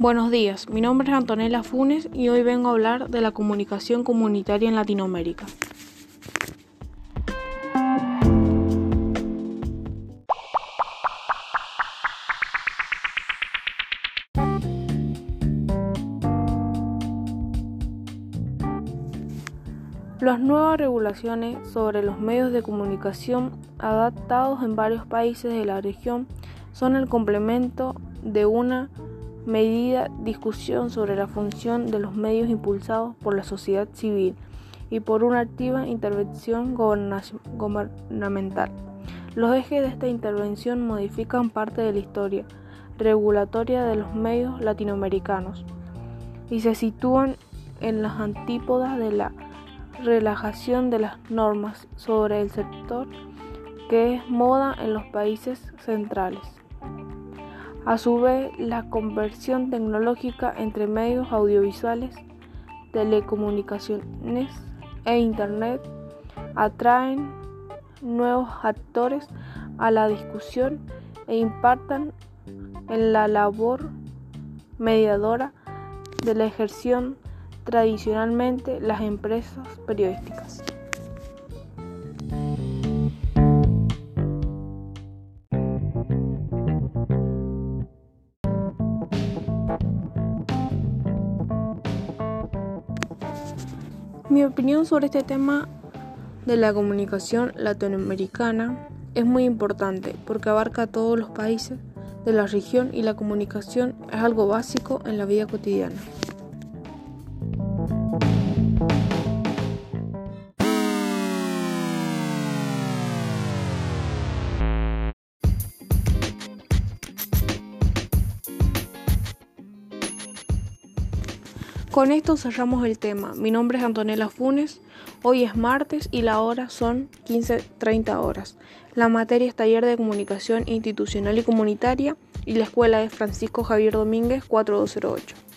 Buenos días, mi nombre es Antonella Funes y hoy vengo a hablar de la comunicación comunitaria en Latinoamérica. Las nuevas regulaciones sobre los medios de comunicación adaptados en varios países de la región son el complemento de una medida discusión sobre la función de los medios impulsados por la sociedad civil y por una activa intervención gubernamental. Los ejes de esta intervención modifican parte de la historia regulatoria de los medios latinoamericanos y se sitúan en las antípodas de la relajación de las normas sobre el sector que es moda en los países centrales. A su vez, la conversión tecnológica entre medios audiovisuales, telecomunicaciones e Internet atraen nuevos actores a la discusión e impactan en la labor mediadora de la ejerción tradicionalmente las empresas periodísticas. Mi opinión sobre este tema de la comunicación latinoamericana es muy importante porque abarca todos los países de la región y la comunicación es algo básico en la vida cotidiana. Con esto cerramos el tema. Mi nombre es Antonella Funes. Hoy es martes y la hora son 15.30 horas. La materia es Taller de Comunicación Institucional y Comunitaria y la escuela es Francisco Javier Domínguez 4208.